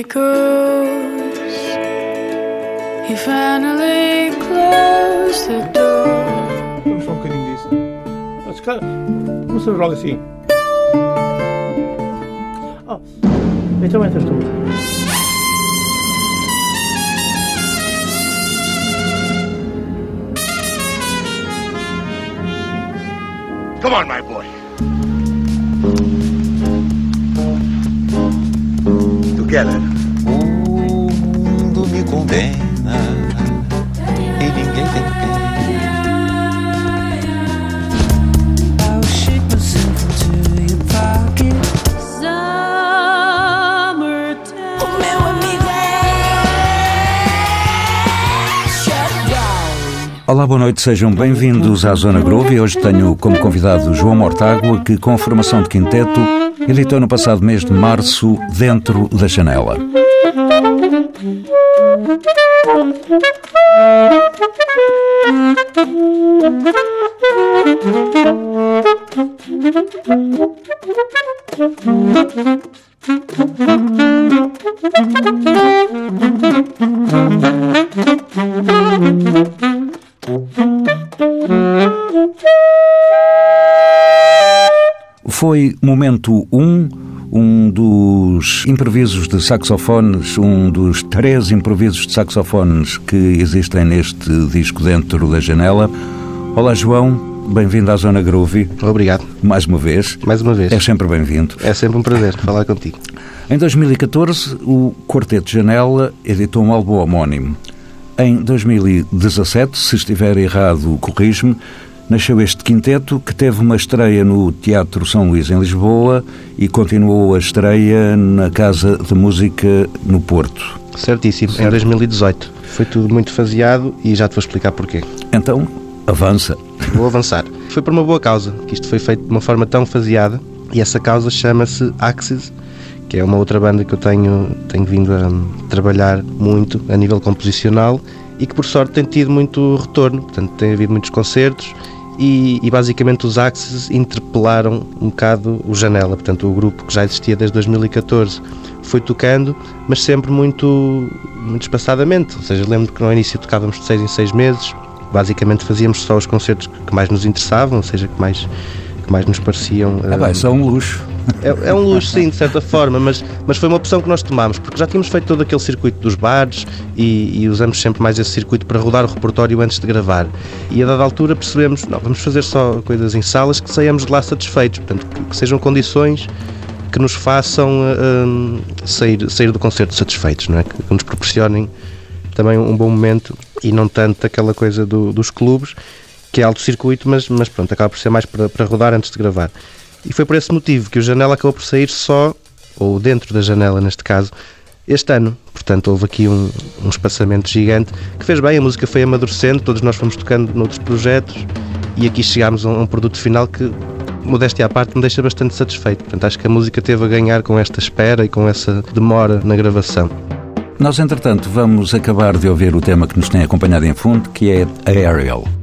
echoes. He finally closed the door. Vamos só um bocadinho disso. Ah, se calhar, Vamos fazer logo assim. Oh, então entras tu. Come on, my boy. Together. Condena e ninguém tem pena. I'll shake myself into your pocket. Summertime. O meu amigo é Shutdown. Olá, boa noite, sejam bem-vindos à Zona Groove e hoje tenho como convidado João Mortágua, que com formação de quinteto editou no passado mês de março Dentro da Janela. Foi momento 1, um, um dos improvisos de saxofones, um dos três improvisos de saxofones que existem neste disco Dentro da Janela. Olá, João, bem-vindo à Zona Groove, Obrigado, mais uma vez. mais uma vez. É sempre bem-vindo. É sempre um prazer falar contigo. Em 2014, o Quarteto Janela editou um álbum homónimo. Em 2017, se estiver errado, corrijo-me, nasceu este quinteto que teve uma estreia no Teatro São Luís, em Lisboa, e continuou a estreia na Casa de Música no Porto. Certíssimo, em 2018. Foi tudo muito faseado e já te vou explicar porquê. Então, avança. Vou avançar. Foi por uma boa causa, que isto foi feito de uma forma tão faseada e essa causa chama-se Axis, que é uma outra banda que eu tenho, tenho vindo a trabalhar muito a nível composicional e que por sorte tem tido muito retorno, portanto tem havido muitos concertos e, e basicamente os Axis interpelaram um bocado o Janela, portanto o grupo que já existia desde 2014 foi tocando, mas sempre muito, muito espaçadamente, ou seja, lembro que no início tocávamos de seis em seis meses, basicamente fazíamos só os concertos que mais nos interessavam, ou seja, que mais, que mais nos pareciam Ah, vai, eh, isso é um luxo. é, é um luxo, sim, de certa forma, mas, mas foi uma opção que nós tomámos, porque já tínhamos feito todo aquele circuito dos bares e, e usamos sempre mais esse circuito para rodar o repertório antes de gravar. E a dada altura percebemos, não, vamos fazer só coisas em salas que saiamos de lá satisfeitos, portanto, que, que sejam condições que nos façam hum, sair, sair do concerto satisfeitos, não é? Que, que nos proporcionem também um bom momento e não tanto aquela coisa do- dos clubes, que é alto circuito, mas, mas pronto, acaba por ser mais para, para rodar antes de gravar. E foi por esse motivo que o Janela acabou por sair só, ou dentro da janela neste caso, este ano. Portanto, houve aqui um, um espaçamento gigante que fez bem, a música foi amadurecendo, todos nós fomos tocando noutros projetos e aqui chegámos a um, a um produto final que, modéstia à parte, me deixa bastante satisfeito. Portanto, acho que a música teve a ganhar com esta espera e com essa demora na gravação. Nós, entretanto, vamos acabar de ouvir o tema que nos tem acompanhado em fundo, que é Aerial.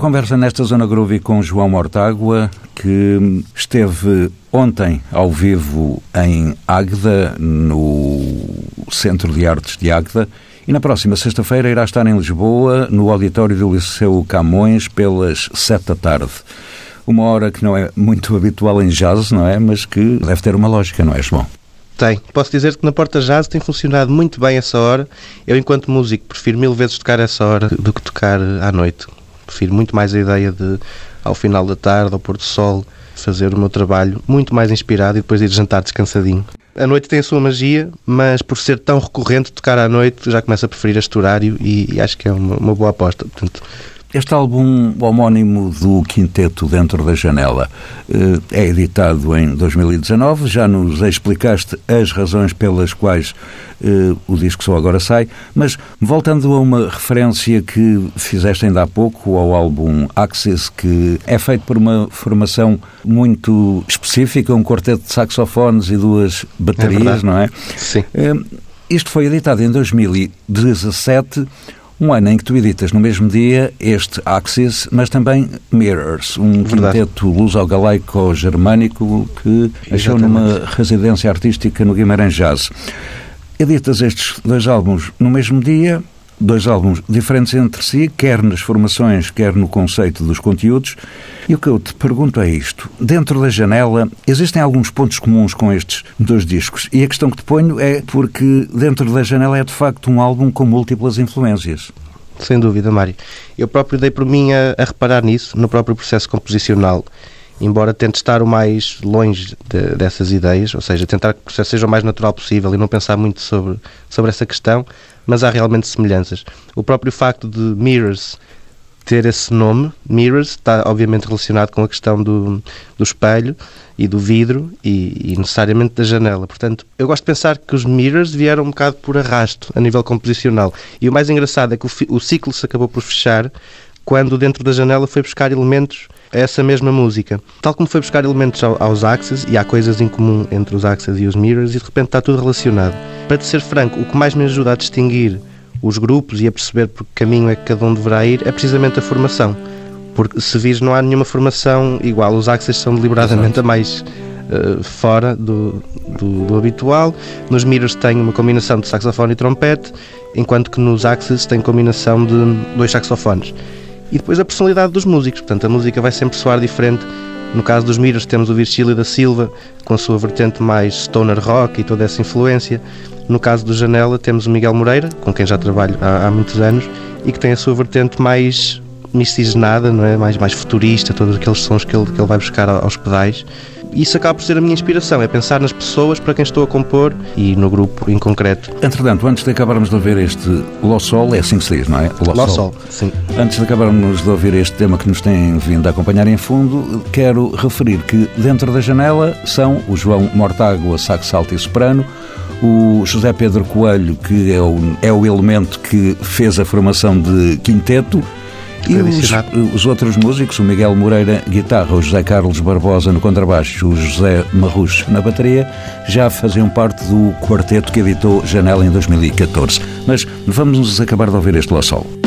Estou a conversa nesta Zona Groovy com João Mortágua, que esteve ontem ao vivo em Águeda, no Centro de Artes de Águeda, e na próxima sexta-feira irá estar em Lisboa, no auditório do Liceu Camões, pelas sete da tarde. Uma hora que não é muito habitual em jazz, não é? Mas que deve ter uma lógica, não é, João? Tem. Posso dizer que na Porta Jazz tem funcionado muito bem essa hora. Eu, enquanto músico, prefiro mil vezes tocar essa hora do que tocar à noite. Prefiro muito mais a ideia de, ao final da tarde, ao pôr do sol, fazer o meu trabalho muito mais inspirado e depois ir jantar descansadinho. A noite tem a sua magia, mas por ser tão recorrente tocar à noite, já começo a preferir este horário e, e acho que é uma, uma boa aposta. Portanto, Este álbum homónimo do Quinteto Dentro da Janela eh, é editado em 2019. Já nos explicaste as razões pelas quais eh, o disco só agora sai, mas voltando a uma referência que fizeste ainda há pouco ao álbum Axis, que é feito por uma formação muito específica, um quarteto de saxofones e duas baterias, verdade. não é? sim. Eh, Isto foi editado em 2017, um ano em que tu editas no mesmo dia este Axis, mas também Mirrors, um Verdade. quinteto luso-galaico-germânico que achou numa residência artística no Guimarães Jazz. Editas estes dois álbuns no mesmo dia, dois álbuns diferentes entre si, quer nas formações, quer no conceito dos conteúdos. E o que eu te pergunto é isto: dentro da janela, existem alguns pontos comuns com estes dois discos? E a questão que te ponho é porque dentro da janela é de facto um álbum com múltiplas influências. Sem dúvida, Mário. Eu próprio dei por mim a, a reparar nisso, no próprio processo composicional. Embora tente estar o mais longe de- dessas ideias, ou seja, tentar que o processo seja o mais natural possível e não pensar muito sobre, sobre essa questão, mas há realmente semelhanças. O próprio facto de Mirrors ter esse nome, Mirrors, está obviamente relacionado com a questão do, do espelho e do vidro e, e necessariamente da janela. Portanto, eu gosto de pensar que os Mirrors vieram um bocado por arrasto a nível composicional. E o mais engraçado é que o, o ciclo se acabou por fechar quando dentro da janela foi buscar elementos essa mesma música. Tal como foi buscar elementos ao- aos Axes, e há coisas em comum entre os Axes e os Mirrors, e de repente está tudo relacionado. Para te ser franco, o que mais me ajuda a distinguir os grupos e a perceber por que caminho é que cada um deverá ir é precisamente a formação. Porque se vires, não há nenhuma formação igual. Os Axes são deliberadamente a mais eh, fora do, do, do habitual. Nos Mirrors tem uma combinação de saxofone e trompete, enquanto que nos Axes tem combinação de dois saxofones. E depois a personalidade dos músicos, portanto a música vai sempre soar diferente. No caso dos Mirrors temos o Virgílio da Silva, com a sua vertente mais stoner rock e toda essa influência. No caso do Janela temos o Miguel Moreira, com quem já trabalho há, há muitos anos, e que tem a sua vertente mais miscigenada, não é? mais, mais futurista, todos aqueles sons que ele, que ele vai buscar aos pedais. Isso acaba por ser a minha inspiração, é pensar nas pessoas para quem estou a compor e no grupo em concreto. Entretanto, antes de acabarmos de ouvir este Lo Sol, é assim que se diz, não é? Lá Sol, sim. Antes de acabarmos de ouvir este tema que nos tem vindo a acompanhar em fundo, quero referir que dentro da janela são o João Mortágua, sax alto e soprano, o José Pedro Coelho, que é o, é o elemento que fez a formação de quinteto, e os, os outros músicos, o Miguel Moreira, guitarra, o José Carlos Barbosa no contrabaixo, o José Marrucho na bateria, já faziam parte do quarteto que editou Janela em 2014. Mas vamos acabar de ouvir este Lo Sol.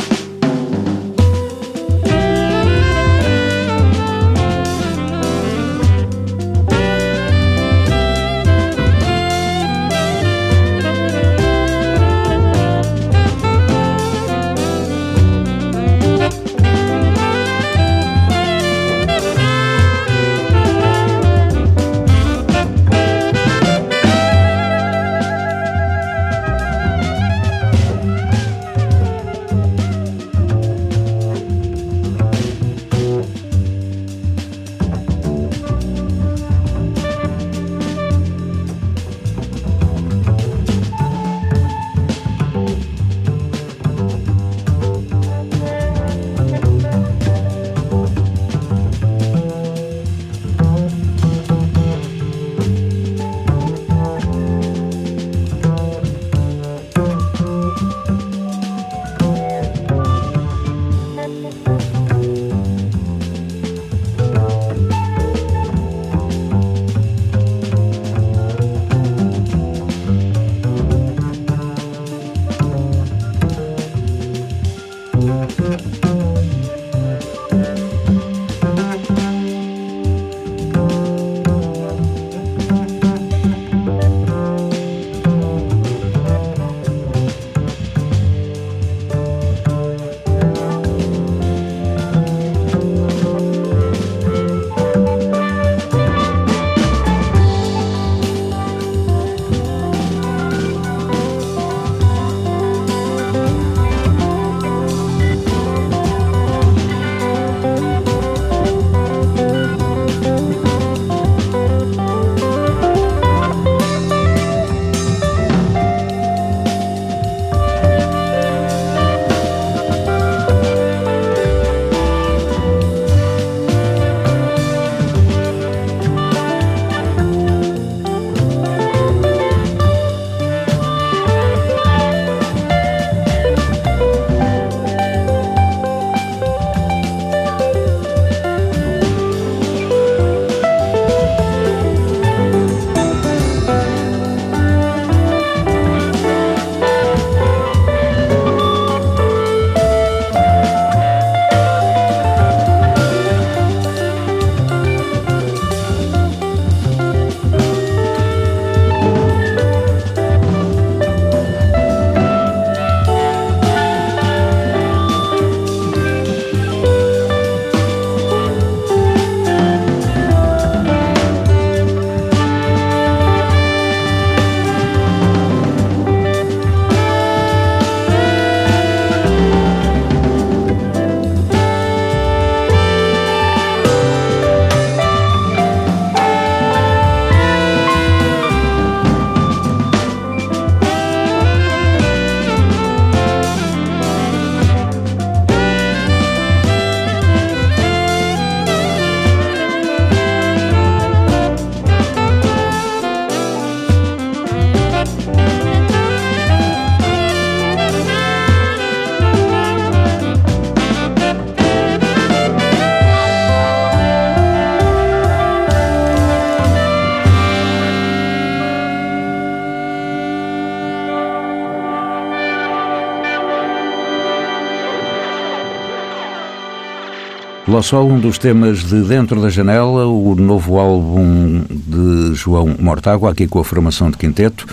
Sol, um dos temas de Dentro da Janela, o novo álbum de João Mortágua, aqui com a formação de quinteto.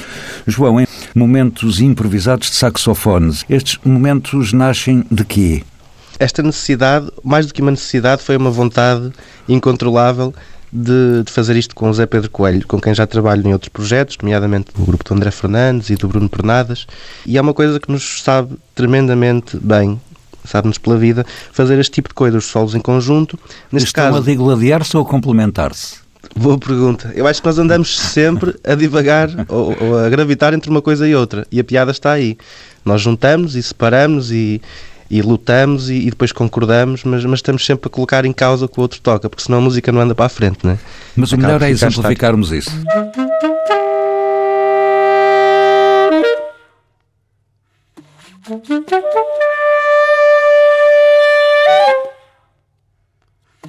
João, em momentos improvisados de saxofones, estes momentos nascem de quê? Esta necessidade, mais do que uma necessidade, foi uma vontade incontrolável de, de, fazer isto com o Zé Pedro Coelho, com quem já trabalho em outros projetos, nomeadamente o grupo do André Fernandes e do Bruno Pernadas, e é uma coisa que nos sabe tremendamente bem sabe-nos pela vida, fazer este tipo de coisas, os solos em conjunto. Neste Estão caso, a digladiar-se ou a complementar-se? Boa pergunta. Eu acho que nós andamos sempre a divagar ou, ou, a gravitar entre uma coisa e outra. E a piada está aí. Nós juntamos e separamos e, e lutamos e, e, depois concordamos, mas, mas estamos sempre a colocar em causa o que o outro toca, porque senão a música não anda para a frente, não é? Mas Acaba o melhor é exemplificarmos isso.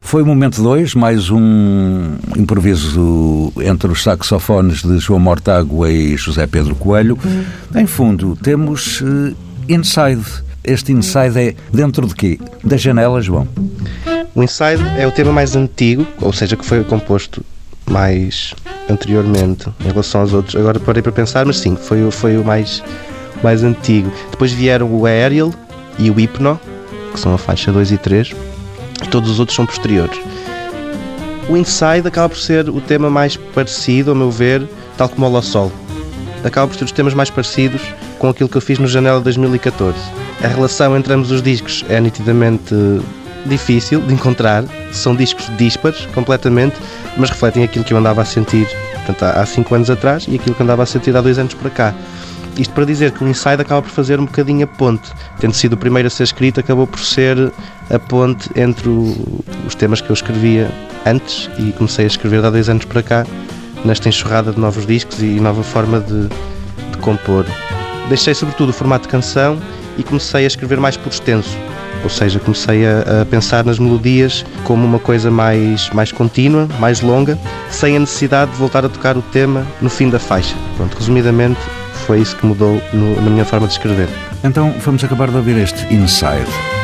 Foi o momento 2, mais um improviso entre os saxofones de João Mortágua e José Pedro Coelho. Em fundo, temos uh, Inside. Este Inside é dentro de quê? Da janela, João? O Inside é o tema mais antigo, ou seja, que foi composto mais anteriormente em relação aos outros. Agora parei para pensar, mas sim, foi, foi o mais, mais antigo. Depois vieram o Aerial e o Hypno, que são a faixa 2 e 3 todos os outros são posteriores. O Inside acaba por ser o tema mais parecido, ao meu ver, tal como o La Sol. Acaba por ser os temas mais parecidos com aquilo que eu fiz no Janela 2014. A relação entre ambos os discos é nitidamente difícil de encontrar, são discos díspares completamente, mas refletem aquilo que eu andava a sentir portanto, há 5 anos atrás e aquilo que andava a sentir há 2 anos para cá. Isto para dizer que o Inside acaba por fazer um bocadinho a ponte. Tendo sido o primeiro a ser escrito, acabou por ser a ponte entre o, os temas que eu escrevia antes e comecei a escrever há dois anos para cá, nesta enxurrada de novos discos e nova forma de, de compor. Deixei sobretudo o formato de canção e comecei a escrever mais por extenso. Ou seja, comecei a, a, pensar nas melodias como uma coisa mais, mais contínua, mais longa, sem a necessidade de voltar a tocar o tema no fim da faixa. Pronto, resumidamente, foi isso que mudou no, na minha forma de escrever. Então vamos acabar de ouvir este Inside.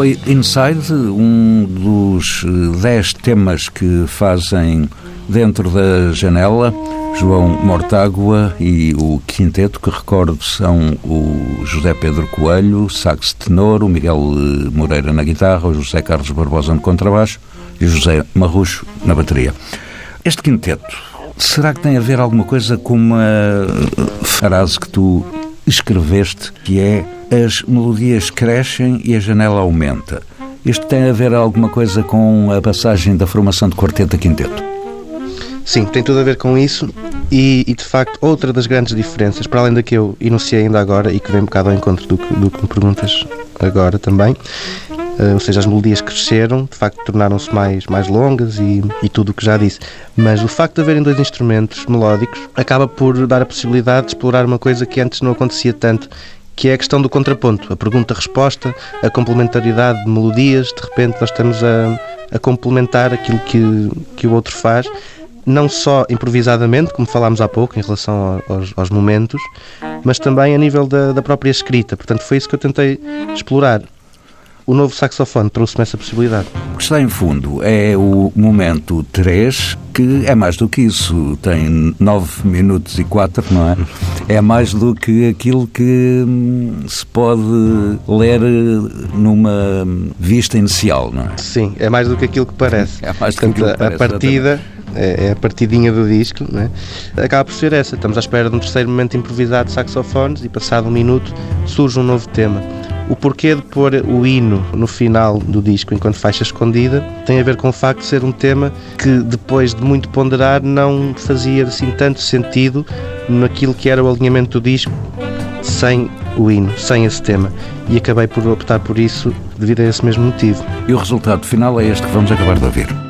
Foi Inside, um dos eh, dez temas que fazem dentro da janela. João Mortágua e o quinteto, que recordo são o José Pedro Coelho, sax tenor, o Miguel eh, Moreira na guitarra, o José Carlos Barbosa no contrabaixo e o José Marrucho na bateria. Este quinteto, será que tem a ver alguma coisa com uma eh, frase que tu escreveste, que é as melodias crescem e a janela aumenta. Isto tem a ver alguma coisa com a passagem da formação de quarteto a quinteto? Sim, tem tudo a ver com isso e, e, de facto outra das grandes diferenças, para além da que eu enunciei ainda agora e que vem um bocado ao encontro do do que me perguntas agora também, uh, ou seja, as melodias cresceram, de facto tornaram-se mais, mais longas e, e tudo o que já disse. Mas o facto de haverem dois instrumentos melódicos acaba por dar a possibilidade de explorar uma coisa que antes não acontecia tanto que é a questão do contraponto, a pergunta-resposta, a complementaridade de melodias. De repente, nós estamos a, a complementar aquilo que, que o outro faz, não só improvisadamente, como falámos há pouco, em relação aos, aos momentos, mas também a nível da, da própria escrita. Portanto, foi isso que eu tentei explorar o novo saxofone trouxe-me essa possibilidade. O que está em fundo é o momento 3, que é mais do que isso, tem 9 minutos e 4, não é? É mais do que aquilo que hum, se pode ler numa vista inicial, não é? Sim, é mais do que aquilo que parece. É mais do que aquilo que parece. A partida é, é a partidinha do disco, né? acaba por ser essa. Estamos à espera de um terceiro momento improvisado de saxofones e, passado um minuto, surge um novo tema. O porquê de pôr o hino no final do disco, enquanto faixa escondida, tem a ver com o facto de ser um tema que, depois de muito ponderar, não fazia assim tanto sentido naquilo que era o alinhamento do disco sem o hino, sem esse tema. E acabei por optar por isso devido a esse mesmo motivo. E o resultado final é este que vamos acabar de ouvir.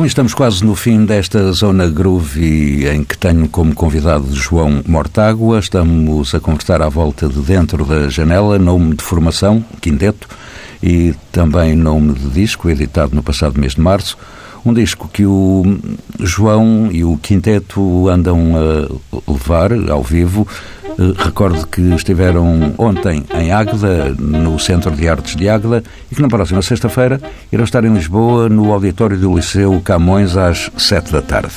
Bom, estamos quase no fim desta zona groove em que tenho como convidado João Mortágua. Estamos a conversar à volta de Dentro da Janela, nome de formação, quinteto, e também nome de disco, editado no passado mês de março. Um disco que o João e o quinteto andam a levar ao vivo. Eh, Recordo que estiveram ontem em Águeda, no Centro de Artes de Águeda, e que na próxima sexta-feira irão estar em Lisboa, no auditório do Liceu Camões, às sete da tarde.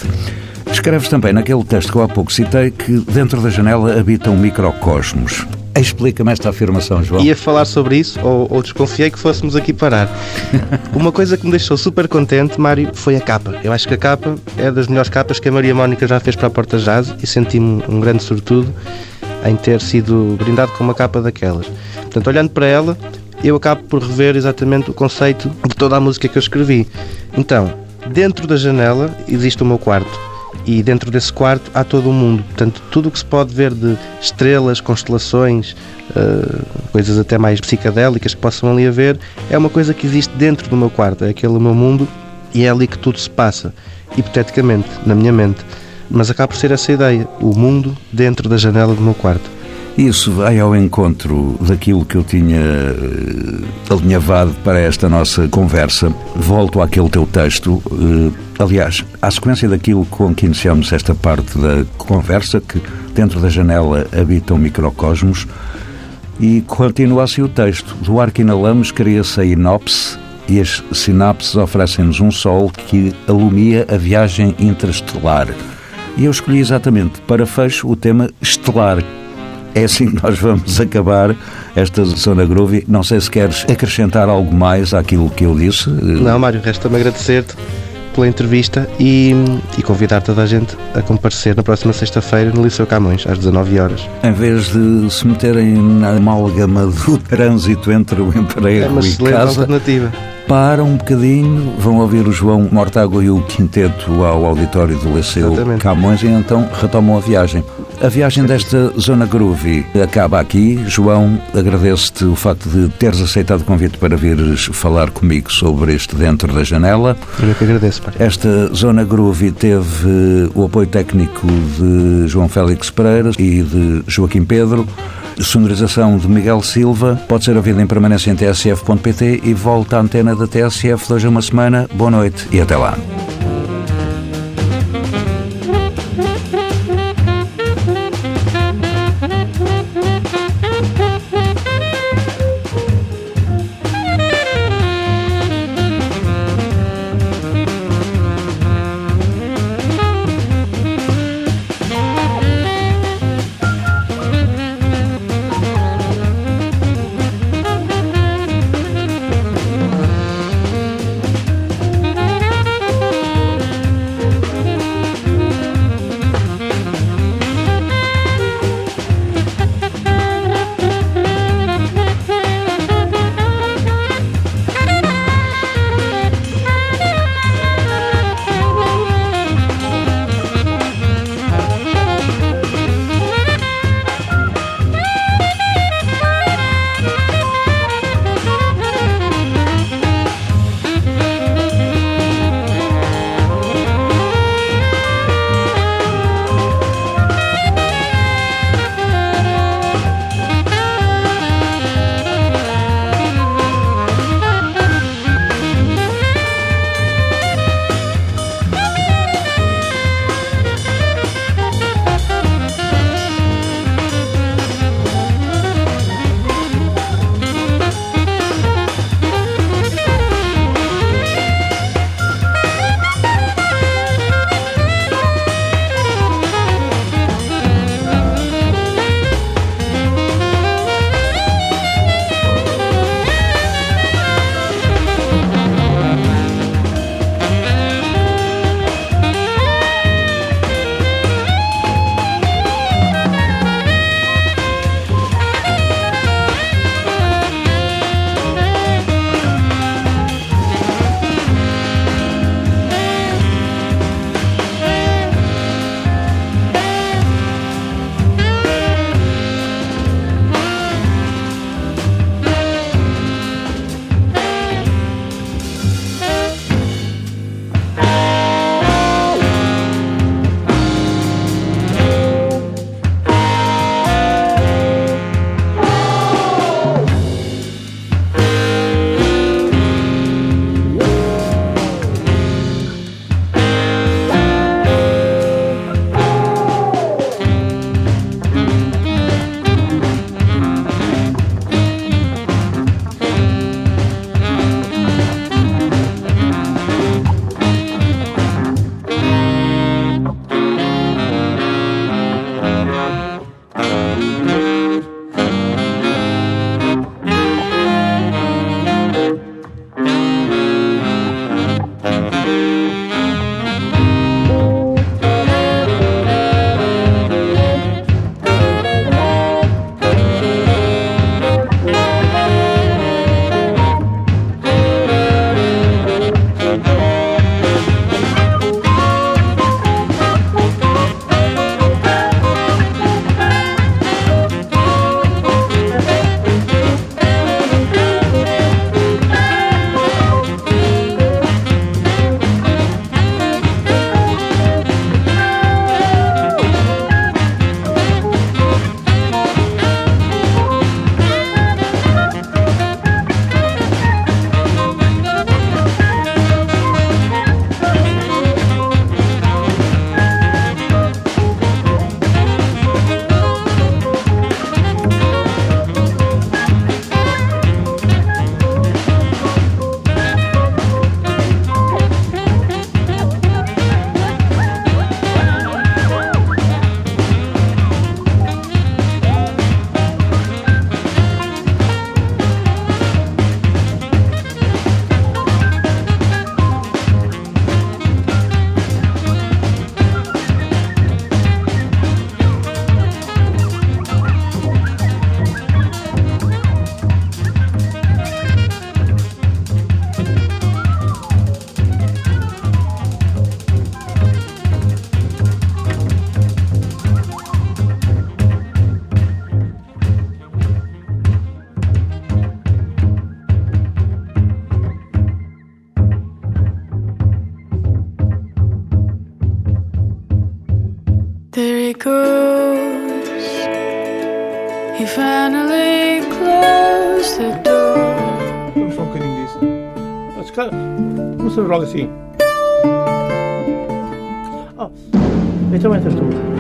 Escreves também naquele texto que eu há pouco citei que dentro da janela habita um microcosmos. Explica-me esta afirmação, João. Ia falar sobre isso ou, ou desconfiei que fôssemos aqui parar. Uma coisa que me deixou super contente, Mário, foi a capa. Eu acho que a capa é das melhores capas que a Maria Mónica já fez para a Porta Jazz e senti-me um grande sortudo em ter sido brindado com uma capa daquelas. Portanto, olhando para ela, eu acabo por rever exatamente o conceito de toda a música que eu escrevi. Então, dentro da janela existe o meu quarto e dentro desse quarto há todo o mundo. Portanto, tudo o que se pode ver de estrelas, constelações, uh, coisas até mais psicadélicas que possam ali haver, é uma coisa que existe dentro do meu quarto, é aquele meu mundo e é ali que tudo se passa, hipoteticamente, na minha mente. Mas acaba por ser essa ideia, o mundo dentro da janela do meu quarto. Isso vai ao encontro daquilo que eu tinha eh, alinhavado para esta nossa conversa. Volto àquele teu texto. eh, aliás, à sequência daquilo com que iniciamos esta parte da conversa, que dentro da janela habita um microcosmos, e continua assim o texto. Do ar que inalamos cria-se a inopse e as sinapses oferecem-nos um sol que alumia a viagem interestelar. E eu escolhi exatamente para fecho o tema estelar. É assim que nós vamos acabar esta zona groovy. Não sei se queres acrescentar algo mais àquilo que eu disse. Não, Mário, resta-me agradecer-te pela entrevista e, e convidar toda a gente a comparecer na próxima sexta-feira no Liceu Camões, às 19 horas. Em vez de se meterem na amálgama do trânsito entre o É emprego uma e casa, alternativa. Param um bocadinho, vão ouvir o João Mortágua e o quinteto ao auditório do Liceu. Camões e então retomam a viagem. A viagem desta zona groovy acaba aqui. João, agradeço-te o facto de teres aceitado o convite para vires falar comigo sobre este Dentro da Janela. Eu que agradeço, Mário. Esta zona groovy teve o apoio técnico de João Félix Pereira e de Joaquim Pedro. Sonorização de Miguel Silva. Pode ser ouvida em permanência em tsf.pt e volta à antena da TSF de hoje a uma semana. Boa noite e até lá. sí. Oh, esto me haces tú.